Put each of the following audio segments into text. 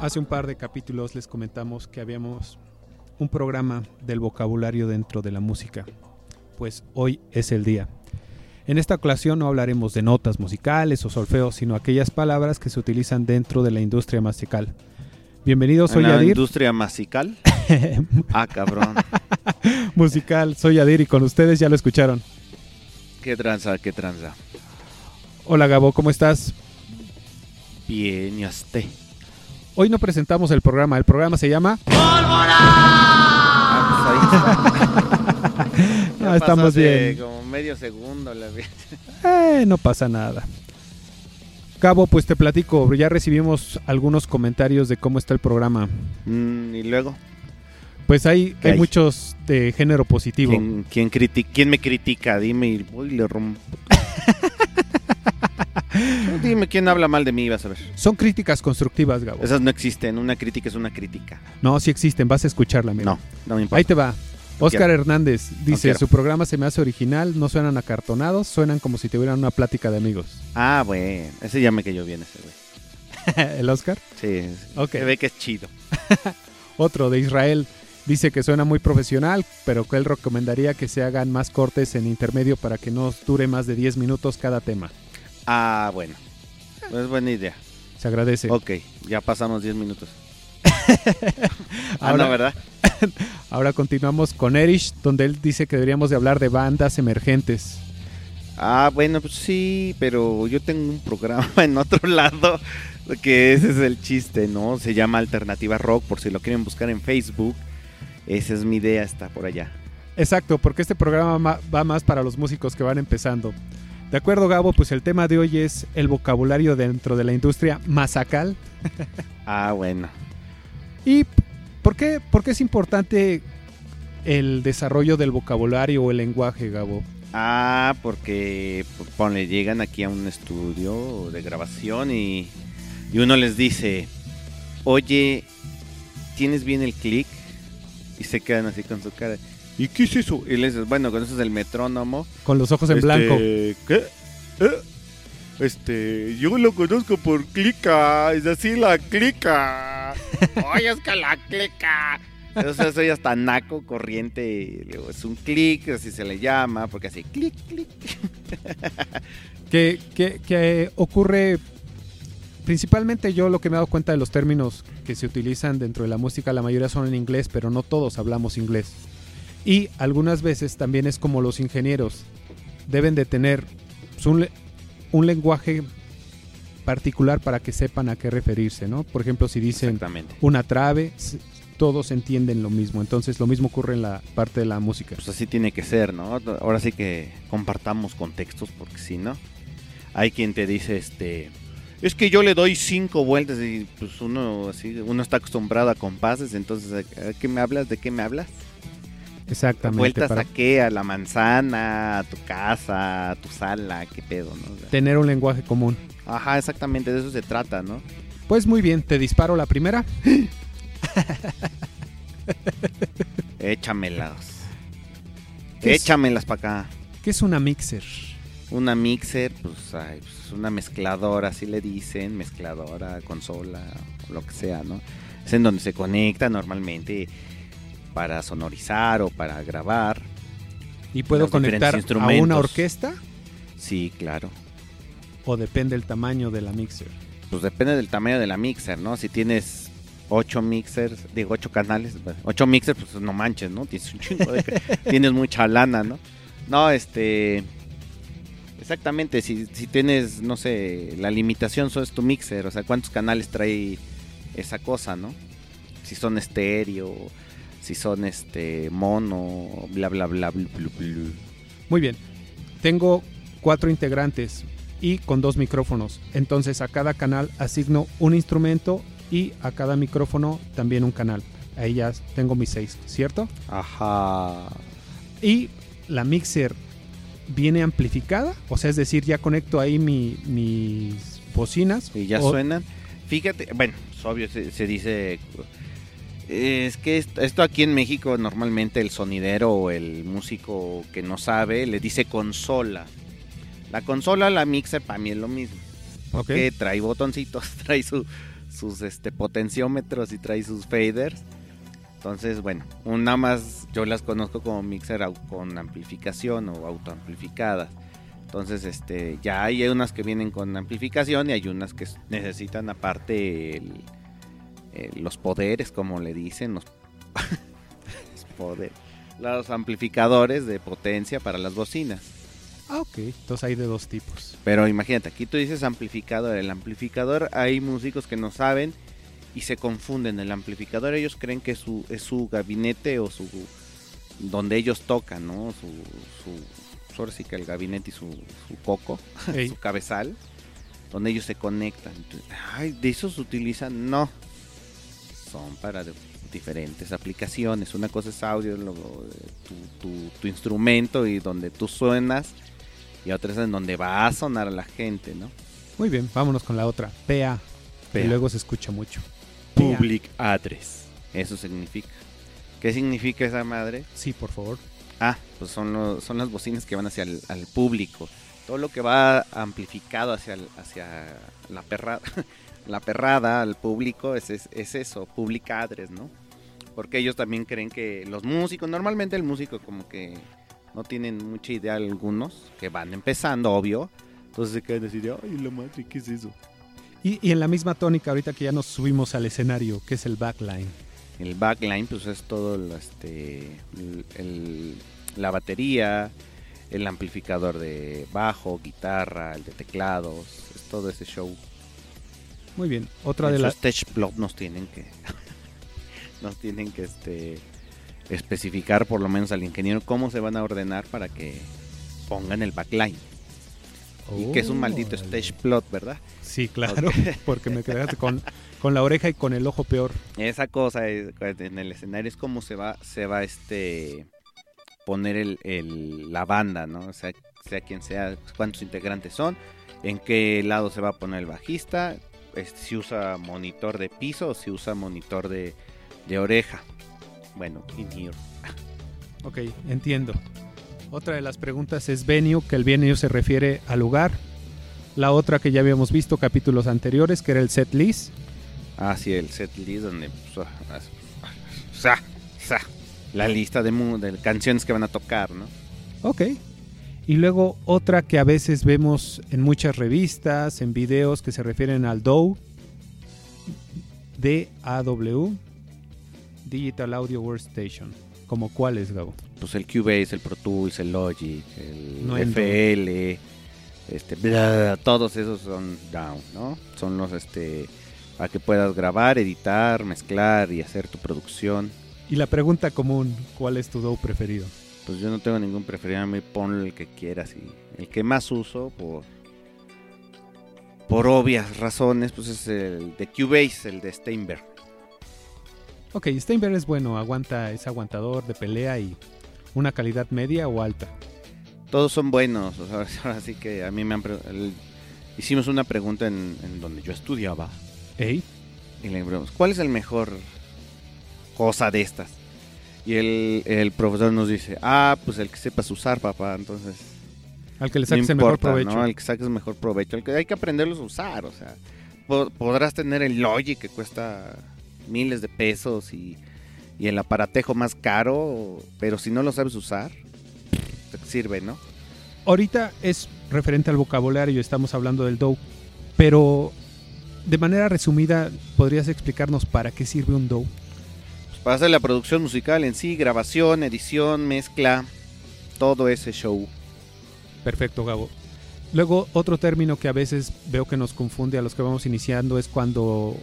Hace un par de capítulos les comentamos que habíamos un programa del vocabulario dentro de la música. Pues hoy es el día. En esta ocasión no hablaremos de notas musicales o solfeo, sino aquellas palabras que se utilizan dentro de la industria musical. Bienvenidos, soy ¿En la Yadir. industria masical? ah, cabrón. musical, soy Yadir y con ustedes ya lo escucharon. Qué tranza, qué tranza. Hola Gabo, ¿cómo estás? Bien, ya esté. Hoy no presentamos el programa, el programa se llama... Ah, pues ahí está. Ya Ah, estamos bien. Como medio segundo. La... Eh, no pasa nada. Cabo, pues te platico, ya recibimos algunos comentarios de cómo está el programa. Mm, y luego, Pues hay, ¿Qué hay hay? muchos de género positivo. ¿quién, quién, criti- quién me critica? Dime y voy y le rompo. Dime quién habla mal de mí, vas a ver. Son críticas constructivas, Gabo. Esas no existen. Una crítica es una crítica. No, sí existen, vas a escucharla, mira. No, no me importa. Ahí te va. Oscar quiero. Hernández dice, su programa se me hace original, no suenan acartonados, suenan como si tuvieran una plática de amigos. Ah, bueno. Ese ya me cayó bien, ese güey. ¿El Oscar? Sí, Ok. se ve que es chido. Otro de Israel dice que suena muy profesional, pero que él recomendaría que se hagan más cortes en intermedio para que no dure más de 10 minutos cada tema. Ah, bueno. Pues buena idea. Se agradece. Ok, ya pasamos 10 minutos. Ah, Ahora- no, ¿verdad? Ahora continuamos con Erich, donde él dice que deberíamos de hablar de bandas emergentes. Ah, bueno, pues sí, pero yo tengo un programa en otro lado, que ese es el chiste, ¿no? Se llama Alternativa Rock, por si lo quieren buscar en Facebook. Esa es mi idea, está por allá. Exacto, porque este programa ma- va más para los músicos que van empezando. De acuerdo, Gabo, pues el tema de hoy es el vocabulario dentro de la industria masacal. Ah, bueno. ¿Y por qué, por qué es importante el desarrollo del vocabulario o el lenguaje, Gabo? Ah, porque pues, ponle, llegan aquí a un estudio de grabación y, y uno les dice, oye, ¿tienes bien el click? Y se quedan así con su cara. ¿Y qué es eso? Y les dices, bueno, con eso es el metrónomo. Con los ojos en Este, blanco. ¿Qué? ¿Eh? Este, yo lo conozco por clica, es así la clica. Oye, es que la clica. Entonces soy hasta naco, corriente, es un clic, así se le llama, porque así clic, clic. que, que- que ocurre principalmente yo lo que me he dado cuenta de los términos que se utilizan dentro de la música, la mayoría son en inglés, pero no todos hablamos inglés. Y algunas veces también es como los ingenieros deben de tener pues, un, un lenguaje particular para que sepan a qué referirse, ¿no? Por ejemplo, si dicen una trave, todos entienden lo mismo. Entonces, lo mismo ocurre en la parte de la música. Pues así tiene que ser, ¿no? Ahora sí que compartamos contextos, porque si no, hay quien te dice, este, es que yo le doy cinco vueltas y pues uno así, uno está acostumbrado a compases, entonces, ¿a, a qué me hablas? ¿De qué me hablas? Exactamente. ¿Vueltas para a qué? ¿A la manzana? ¿A tu casa? ¿A tu sala? ¿Qué pedo, no? O sea, tener un lenguaje común. ajá, exactamente, de eso se trata, ¿no? Pues muy bien, te disparo la primera. Échamelas. Échamelas para acá. ¿Qué es una mixer? Una mixer, pues, ay, pues, una mezcladora, así le dicen, mezcladora, consola, lo que sea, ¿no? Es en donde se conecta normalmente para sonorizar o para grabar. ¿Y puedo conectar a una orquesta? Sí, claro. ¿O depende del tamaño de la mixer? Pues depende del tamaño de la mixer, ¿no? Si tienes ocho mixers, digo ocho canales, bueno, ocho mixers, pues no manches, ¿no? Tienes un chingo de, tienes mucha lana, ¿no? No, este, Exactamente, si, si tienes, no sé, la limitación es tu mixer, o sea, cuántos canales trae esa cosa, ¿no? Si son estéreo, si son este mono, bla bla bla bla bla. bla. Muy bien. Tengo cuatro integrantes y con dos micrófonos. Entonces a cada canal asigno un instrumento y a cada micrófono también un canal. Ahí ya tengo mis seis, ¿cierto? Ajá. Y la mixer viene amplificada, o sea, es decir, ya conecto ahí mi- mis bocinas. Y ya o- suenan. Fíjate, bueno, es obvio, se, se dice. Es que esto, esto aquí en México normalmente el sonidero o el músico que no sabe le dice consola. La consola, la mixer, para mí es lo mismo. Ok. Que trae botoncitos, trae su- sus este, potenciómetros y trae sus faders. Entonces, bueno, una más yo las conozco como mixer con amplificación o autoamplificadas. Entonces, este, ya hay unas que vienen con amplificación y hay unas que necesitan aparte el- el- los poderes, como le dicen, los, los poderes, los amplificadores de potencia para las bocinas. Ah, ok. Entonces hay de dos tipos. Pero imagínate, aquí tú dices amplificador. El amplificador hay músicos que no saben y se confunden. El amplificador ellos creen que su, es su gabinete o su donde ellos tocan, ¿no? Su, su, ahora sí que el gabinete y su, su coco, su cabezal, donde ellos se conectan. Entonces, Ay, de esos utilizan, no. Son para diferentes aplicaciones. Una cosa es audio, luego, eh, tu, tu- tu instrumento y donde tú suenas. Y otra es en donde va a sonar a la gente, ¿no? Muy bien, vámonos con la otra. PA. Que PA. luego se escucha mucho. PA. Public Address. Eso significa. ¿Qué significa esa madre? Sí, por favor. Ah, pues son, los- son las bocinas que van hacia el al público. Todo lo que va amplificado hacia, el- hacia la perrada, la perrada al público es, es, es eso, public address, ¿no? Porque ellos también creen que los músicos, normalmente el músico como que no tienen mucha idea algunos, que van empezando, obvio. Entonces se quedan así de, ay, la madre, ¿qué es eso? Y, y en la misma tónica, ahorita que ya nos subimos al escenario, que es el backline. El backline, pues es todo lo, este, el- el- la batería, el amplificador de bajo, guitarra, el de teclados, es todo ese show. Muy bien. Otra en de las. stage plot nos tienen que, nos tienen que, este, especificar por lo menos al ingeniero cómo se van a ordenar para que pongan el backline. y que es un maldito stage plot, ¿verdad? Sí, claro. Porque me quedaste con, con la oreja y con el ojo peor. Esa cosa es- en el escenario es como se va, se va este poner el, el- la banda, ¿no? O sea, sea quien sea, cuántos integrantes son, en qué lado se va a poner el bajista, este, si usa monitor de piso o si usa monitor de, de oreja. Bueno, in here. Ok, entiendo. Otra de las preguntas es venue, que el venue se refiere al lugar. La otra que ya habíamos visto capítulos anteriores, que era el set list. Ah, sí, el set list donde pues, ah, ah, la lista de, de canciones que van a tocar, ¿no? Ok. Y luego otra que a veces vemos en muchas revistas, en videos que se refieren al DAW, D-A-W, Digital Audio Workstation. ¿Como cuáles, Gabo? pues el Cubase, el Pro Tools, el Logic, el No FL, este, bla, todos esos son down, ¿no? Son los, este, para que puedas grabar, editar, mezclar y hacer tu producción. Y la pregunta común, ¿cuál es tu DAW preferido? Pues yo no tengo ningún preferido, a mí ponle el que quieras y el que más uso por por obvias razones, pues es el de Cubase, el de Steinberg. Ok, Steinberg es bueno, aguanta, es aguantador de pelea y una calidad media o alta. Todos son buenos, o sea, ahora sí que a mí me han el- hicimos una pregunta en, en donde yo estudiaba Ey, Y le preguntamos, ¿cuál es el mejor cosa de estas? Y el, el profesor nos dice, ah, pues el que sepas usar, papá. Entonces, al que le no saques el mejor provecho. ¿no? El que saques mejor provecho. El que hay que aprenderlos a usar, o sea. po- podrás tener el Logic que cuesta miles de pesos y, y el aparatejo más caro, pero si no lo sabes usar, te sirve, ¿no? Ahorita es referente al vocabulario, estamos hablando del DAW, pero de manera resumida, ¿podrías explicarnos para qué sirve un DAW? Para hacer la producción musical en sí, grabación, edición, mezcla, todo ese show. Perfecto, Gabo. Luego, otro término que a veces veo que nos confunde a los que vamos iniciando es cuando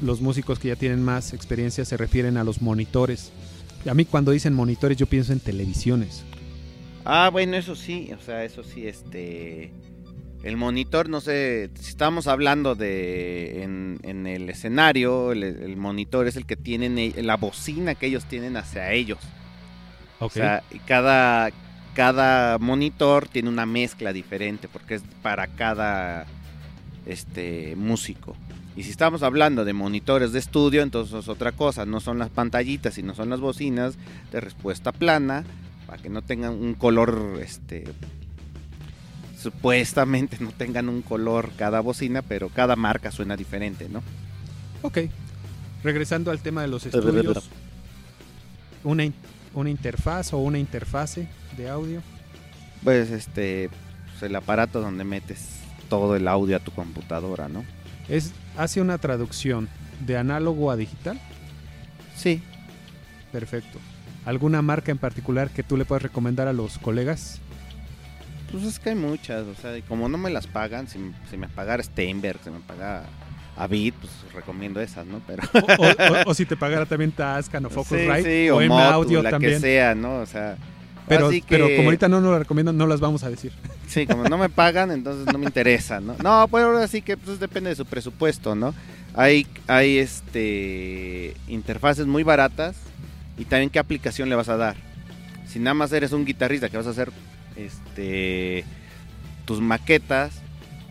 los músicos que ya tienen más experiencia se refieren a los monitores. A mí cuando dicen monitores yo pienso en televisiones. Ah, bueno, eso sí, o sea, eso sí, este... El monitor, no sé, si estamos hablando de en, el escenario, el, monitor es el que tienen, e, la bocina que ellos tienen hacia ellos. O sea, cada, cada monitor tiene una mezcla diferente porque es para cada este músico. Y si estamos hablando de monitores de estudio, entonces es otra cosa, no son las pantallitas, sino son las bocinas de respuesta plana para que no tengan un color este supuestamente no tengan un color cada bocina, pero cada marca suena diferente, ¿no? Ok. Regresando al tema de los estudios, una, una interfaz o una interfase de audio. Pues este, pues, el aparato donde metes todo el audio a tu computadora, ¿no? Es hace una traducción de análogo a digital. Sí. Perfecto. ¿Alguna marca en particular que tú le puedas recomendar a los colegas? Pues es que hay muchas, o sea, como no me las pagan, si, me pagara Steinberg, si me paga Avid, pues recomiendo esas, ¿no? Pero o, si te pagara también Tascan o Focusrite sí, o, o Audio la que sea, ¿no? O sea, pero, pero como ahorita no nos las recomiendan, no las vamos a decir. Sí, como no me pagan, entonces no me interesa, ¿no? No, pues ahora sí que pues, depende de su presupuesto, ¿no? Hay, hay este interfaces muy baratas y también qué aplicación le vas a dar. Si nada más eres un guitarrista que vas a hacer este tus maquetas,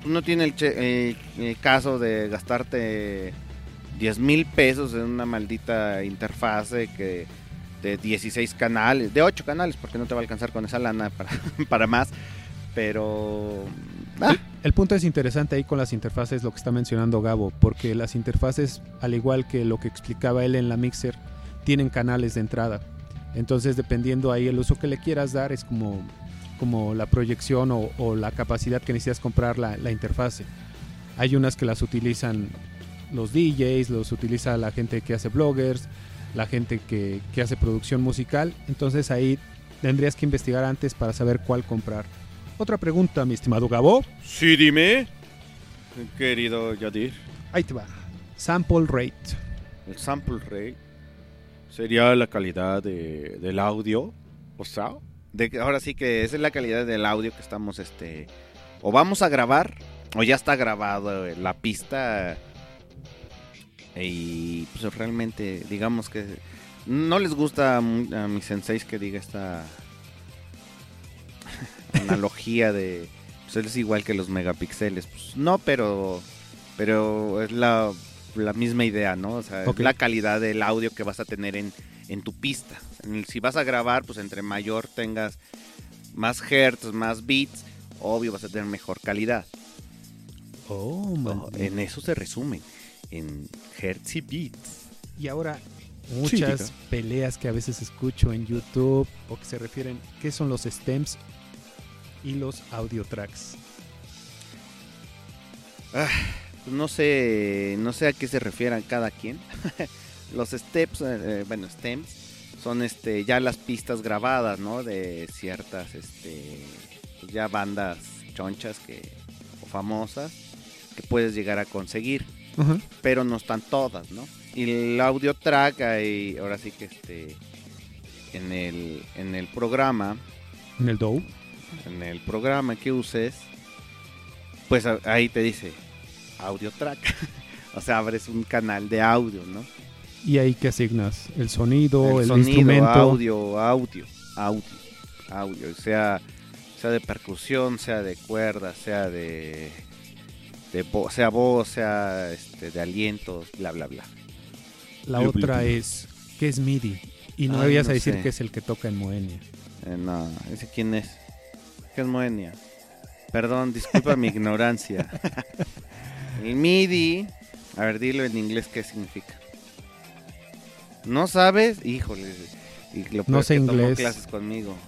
no tienes el, caso de gastarte 10 mil pesos en una maldita interfase que de 16 canales, de 8 canales, porque no te va a alcanzar con esa lana para, para más, pero... Ah. El, punto es interesante ahí con las interfaces, lo que está mencionando Gabo, porque las interfaces, al igual que lo que explicaba él en la mixer, tienen canales de entrada. Entonces, dependiendo ahí el uso que le quieras dar, es como, como la proyección o, la capacidad que necesitas comprar la, la interfase. Hay unas que las utilizan los DJs, los utiliza la gente que hace bloggers, la gente que, hace producción musical. Entonces ahí tendrías que investigar antes para saber cuál comprar. Otra pregunta, mi estimado Gabo. Sí, dime, querido Yadir. Ahí te va. Sample rate. El sample rate sería la calidad de, del audio. O sea, de, ahora sí que esa es la calidad del audio que estamos, este, o vamos a grabar, o ya está grabado la pista y pues realmente, digamos que no les gusta a mis senseis que diga esta analogía de pues es igual que los megapíxeles. Pues no, pero pero es la, misma idea, ¿no? O sea, es la calidad del audio que vas a tener en, en tu pista. Si vas a grabar, pues entre mayor tengas más hertz, más bits, obvio vas a tener mejor calidad. Oh, en eso se resume en Hertz y Beats. Y ahora muchas peleas que a veces escucho en YouTube o que se refieren, ¿qué son los stems y los audio tracks? Ah, pues no sé, no sé a qué se refieran cada quien. los steps, eh, eh, bueno, stems son este ya las pistas grabadas, ¿no? De ciertas este pues ya bandas chonchas que o famosas que puedes llegar a conseguir pero no están todas, ¿no? Y el audio track ahora sí que este, en el, en el programa. En el DOW. En el programa que uses, pues ahí te dice audio track. o sea, abres un canal de audio, ¿no? Y ahí que asignas el sonido, el, instrumento. audio, audio, audio, audio, sea, sea de percusión, sea de cuerda, sea de sea voz, sea este, de alientos, bla, bla, bla. La otra es, ¿qué es MIDI? Y no debías a decir que es el que toca en Moenia. Eh, no, ¿ese quién es? ¿Qué es Moenia? Perdón, disculpa mi ignorancia. El MIDI, a ver, dilo en inglés qué significa. ¿No sabes? Híjole. Y lo no sé inglés. clases conmigo.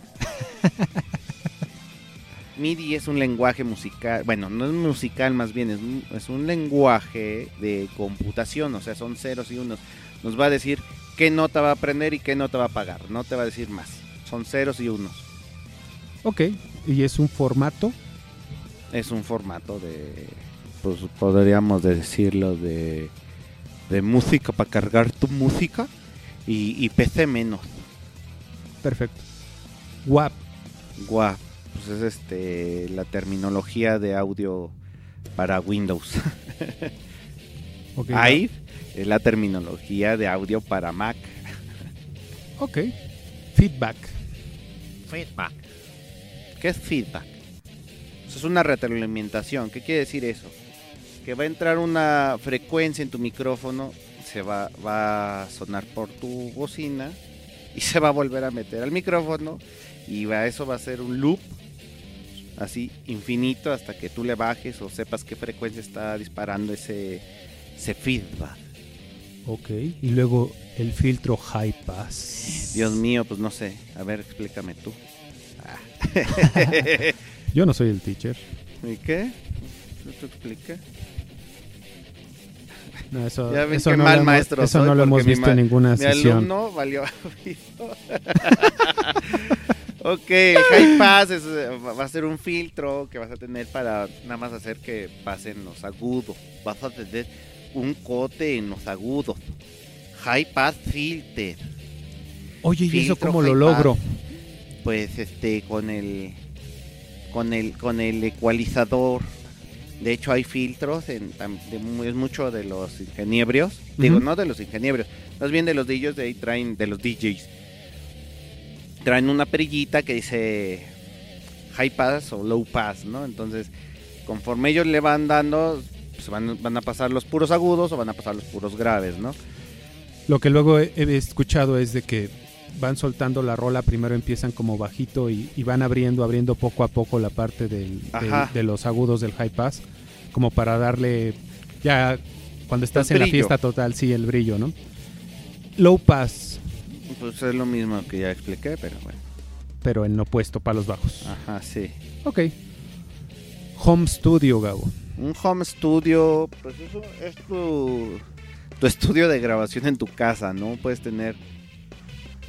MIDI es un lenguaje musical, bueno, no es musical más bien, es un, es un lenguaje de computación, o sea, son ceros y unos. Nos va a decir qué nota va a aprender y qué nota va a pagar, no te va a decir más, son ceros y unos. Ok, ¿y es un formato? es un formato de, pues podríamos decirlo, de, de música para cargar tu música y, y PC menos. Perfecto. WAP. WAP, pues es este la terminología de audio para Windows. Ok. AIR es la terminología de audio para Mac. Ok. Feedback. Feedback. ¿Qué es feedback? Eso es una retroalimentación. ¿Qué quiere decir eso? Que va a entrar una frecuencia en tu micrófono, se va, va a sonar por tu bocina y se va a volver a meter al micrófono y va, eso va a ser un loop así infinito hasta que tú le bajes o sepas qué frecuencia está disparando ese, ese feedback. Ok. Y luego el filtro high pass. Dios mío, pues no sé. A ver, explícame tú. Yo no soy el teacher. ¿Y qué? ¿Tú te explica? No, eso, Ya ven eso qué no mal lo maestro Eso soy, no lo hemos mi visto en ninguna Mi sesión. alumno valió ok, el high pass es, eh, va a ser un filtro que vas a tener para nada más hacer que pasen los agudos. Vas a tener un cote en los agudos. High pass filter. Oye, ¿y eso cómo lo logro? pass. Pues este con el con el con el ecualizador. De hecho hay filtros en de es mucho de los ingeniebrios, digo no de los ingeniebrios, más bien de los DJs de ahí traen de los DJs. Traen una perillita que dice high pass o low pass, ¿no? Entonces, conforme ellos le van dando, pues van, van a pasar los puros agudos o van a pasar los puros graves, ¿no? Lo que luego he, he escuchado es de que van soltando la rola, primero empiezan como bajito y, y van abriendo, abriendo poco a poco la parte del, de los agudos del high pass, como para darle ya cuando estás en la fiesta total, sí, el brillo, ¿no? Low pass, Pues es lo mismo que ya expliqué, pero bueno. pero en opuesto, palos bajos. Ajá, sí. Ok. Home studio, Gabo. Un home studio, pues eso es tu, tu estudio de grabación en tu casa, ¿no? Puedes tener,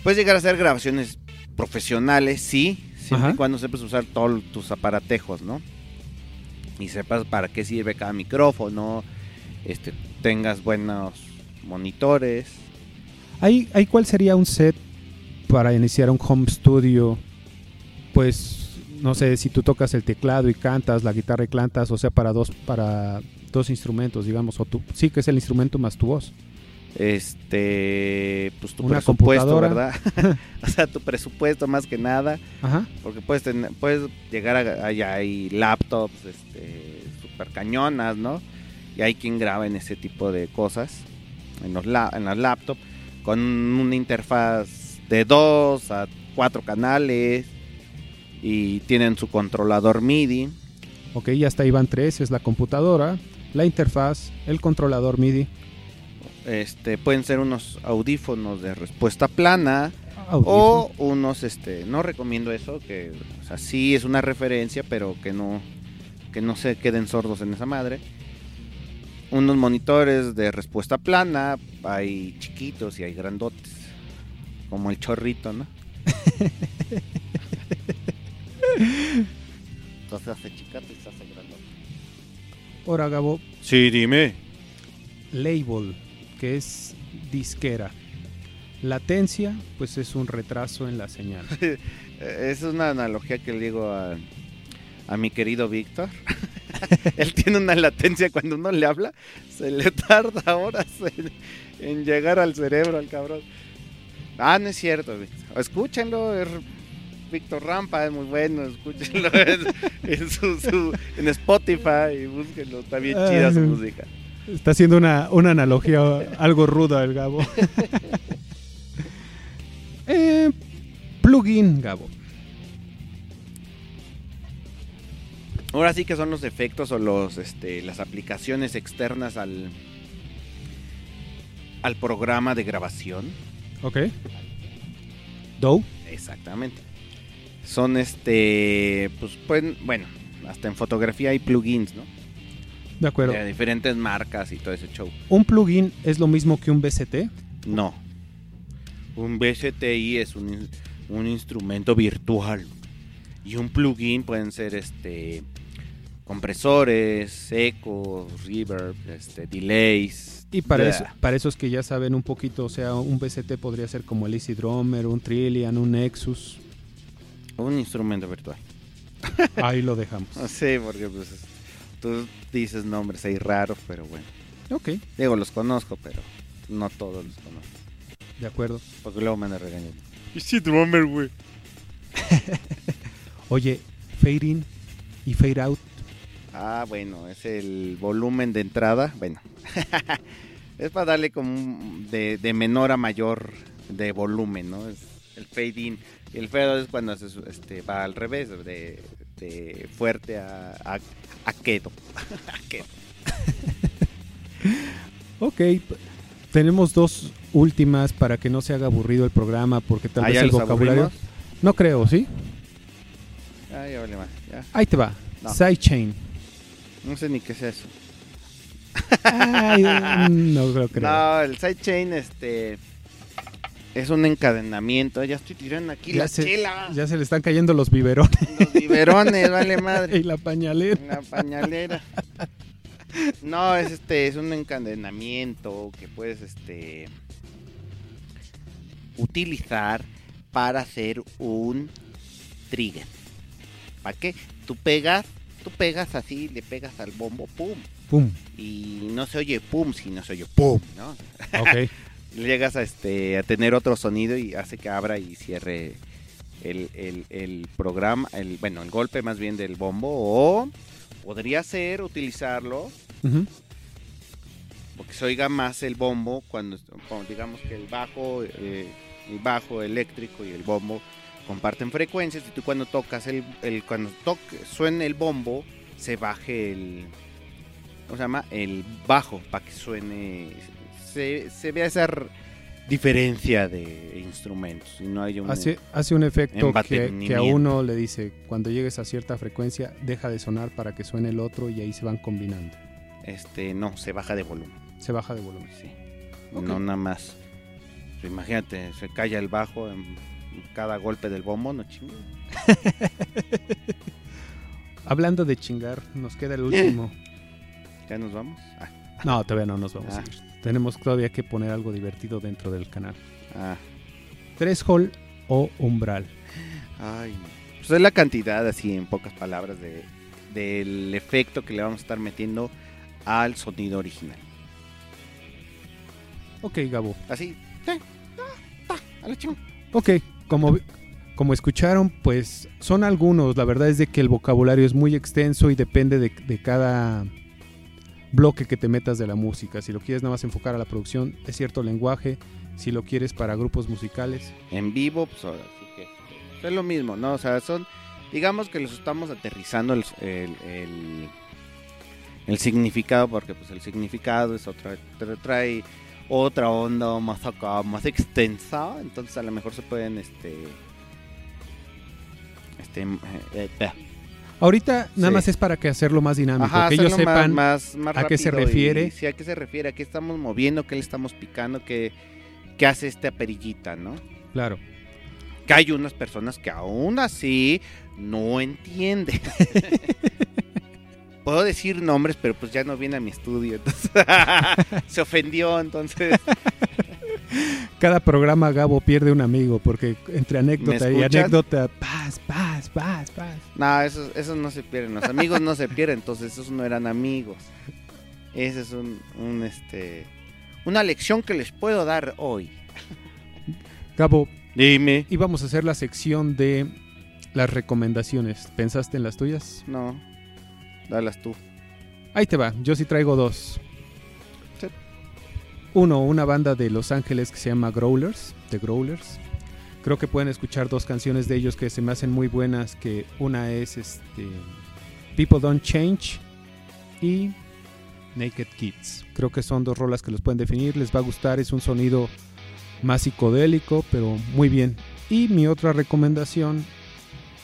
puedes llegar a hacer grabaciones profesionales, sí, siempre Ajá. y cuando sepas usar todos tus aparatejos, ¿no? Y sepas para qué sirve cada micrófono, este, tengas buenos monitores. ¿Ahí, ahí cuál sería un set para iniciar un home studio? Pues no sé si tú tocas el teclado y cantas, la guitarra y cantas, o sea, para dos para dos instrumentos, digamos, o tú sí que es el instrumento más tu voz. Este, pues tu Una presupuesto. ¿verdad? o sea, tu presupuesto más que nada. Ajá. Porque puedes tener, puedes llegar a, allá hay laptops, este, super cañonas, ¿no? Y hay quien graba en ese tipo de cosas, en los la- en las laptops, con una interfaz de dos a cuatro canales y tienen su controlador MIDI. Ok, y hasta ahí van tres, es la computadora, la interfaz, el controlador MIDI, Este, pueden ser unos audífonos de respuesta plana o unos, este, no recomiendo eso, que, o sea, sí es una referencia, pero que no, que no se queden sordos en esa madre. Unos monitores de respuesta plana, hay chiquitos y hay grandotes, como el chorrito, ¿no? Entonces hace chicato y se hace grandote. Ahora, Gabo, Sí, dime. label, que es disquera. Latencia, pues es un retraso en la señal. Es una analogía que le digo a, a mi querido Víctor. Él tiene una latencia cuando uno le habla, se le tarda horas en, en llegar al cerebro al cabrón. Ah, no es cierto, Víctor. Escúchenlo, es Víctor Rampa, es muy bueno, escúchenlo en, en su, su- en Spotify y búsquenlo, está bien chida su música. Está haciendo una, una analogía algo ruda el Gabo. Eh, plugin, Gabo. Ahora sí que son los efectos o los este, las aplicaciones externas al al programa de grabación. Ok. Dow. Exactamente. Son este pues pueden, bueno, hasta en fotografía hay plugins, ¿no? De acuerdo. De diferentes marcas y todo ese show. ¿Un plugin es lo mismo que un BCT? No. Un BCTI es un, un instrumento virtual. Y un plugin pueden ser este compresores, ecos, reverb, este, delays. Y para, eso- para esos que ya saben un poquito, o sea, un BCT podría ser como el Easy Drummer, un Trillian, un Nexus. Un instrumento virtual. Ahí lo dejamos. Sé, porque pues tú dices nombres ahí raros, pero bueno. Ok, Digo, los conozco, pero no todos los conozco. de acuerdo. Porque luego me van a regañar. Oye, fade in y fade out. Ah, bueno, es el volumen de entrada. Bueno, es para darle como un- de, de menor a mayor de volumen, ¿no? Es el fade in. Y el out es cuando se este, va al revés, de, de fuerte a, a, a quedo. A quedo. Ok, tenemos dos últimas para que no se haga aburrido el programa, porque tal Ah, vez el vocabulario... aburrimos. No creo, ¿sí? Ah, ya vale más. Ya. Ahí te va. No. Sidechain. No sé ni qué es eso. Ay, no lo creo. No, el sidechain, este. Es un encadenamiento. Ya estoy tirando aquí Ya la se- chela. Ya se le están cayendo los biberones Los biberones, vale y madre. la pañalera. La pañalera. No, es este, es un encadenamiento que puedes este utilizar para hacer un trigger. ¿Para qué? Tú pegas, tú pegas así, le pegas al bombo, pum, Pum. y no se oye pum, sino se oye pum, ¿no? Ok. llegas a este a tener otro sonido y hace que abra y cierre el, el- el programa, el bueno, el golpe más bien del bombo o podría ser utilizarlo porque se oiga más el bombo cuando, cuando digamos que el bajo eh, el bajo eléctrico y el bombo comparten frecuencias y tú cuando tocas el, el cuando toque, suene el bombo se baje el ¿cómo se llama? el bajo para que suene se, se vea esa diferencia de instrumentos y no hay un Hace, hace un efecto que, que a uno le dice, cuando llegues a cierta frecuencia, deja de sonar para que suene el otro y ahí se van combinando. este no se baja de volumen Se baja de volumen. sí no nada más imagínate se calla el bajo en cada golpe del bombo no chingo Hablando de chingar, nos queda el último. ya nos vamos ah, No, todavía no nos vamos Ah. a ir. Tenemos todavía que poner algo divertido dentro del canal. ah. Tres hall o umbral. Ay, pues es la cantidad, así en pocas palabras, de, del efecto que le vamos a estar metiendo al sonido original. Ok, Gabo. Así, ah. Ok, como, como escucharon, pues son algunos. La verdad es de que el vocabulario es muy extenso y depende de, de cada bloque que te metas de la música. Si lo quieres nada más enfocar a la producción, es cierto lenguaje. Si lo quieres para grupos musicales, En vivo, pues ahora sí que pues, es lo mismo, ¿no? O sea, son, digamos que los estamos aterrizando el, el, el- significado, porque pues el significado es otra, tra- trae otra onda más acá, más extensa, entonces a lo mejor se pueden, este, este, eh, eh, ahorita nada Sí. más es para que hacerlo más dinámico, Ajá, que ellos más- sepan más, más a qué se rápido y- refiere. sí, a qué se refiere, a qué estamos moviendo, qué le estamos picando, qué, qué hace esta perillita, ¿no? Claro. Que hay unas personas que aún así no entienden. Puedo decir nombres, pero pues ya no viene a mi estudio, entonces se ofendió, entonces Cada programa Gabo pierde un amigo porque entre anécdota y anécdota, paz, paz, paz, paz. no, esos, esos no se pierden, los amigos no se pierden, entonces esos no eran amigos. Ese es un, un este una lección que les puedo dar hoy. Gabo, Dime. y vamos a hacer la sección de las recomendaciones. ¿Pensaste en las tuyas? No, dalas tú. Ahí te va, yo sí traigo dos. Sí. Uno, una banda de Los Ángeles que se llama Growlers, The Growlers. Creo que pueden escuchar dos canciones de ellos que se me hacen muy buenas, que una es este People Don't Change y Naked Kids. Creo que son dos rolas que los pueden definir, les va a gustar, es un sonido más psicodélico, pero muy bien. Y mi otra recomendación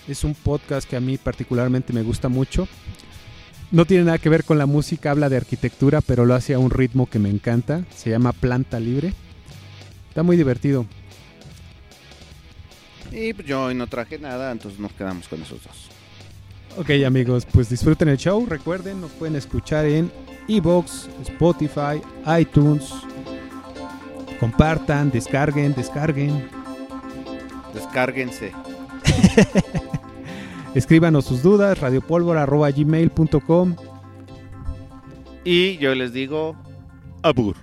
es un podcast que a mí particularmente me gusta mucho. No tiene nada que ver con la música, habla de arquitectura, pero lo hace a un ritmo que me encanta. Se llama Planta Libre. Está muy divertido. Y pues yo hoy no traje nada, entonces nos quedamos con esos dos. Ok amigos, pues disfruten el show. Recuerden, nos pueden escuchar en Evox, Spotify, iTunes. Compartan, descarguen, descarguen. Descárguense. Escríbanos sus dudas, radiopólvora.gmail.com Y yo les digo, abur.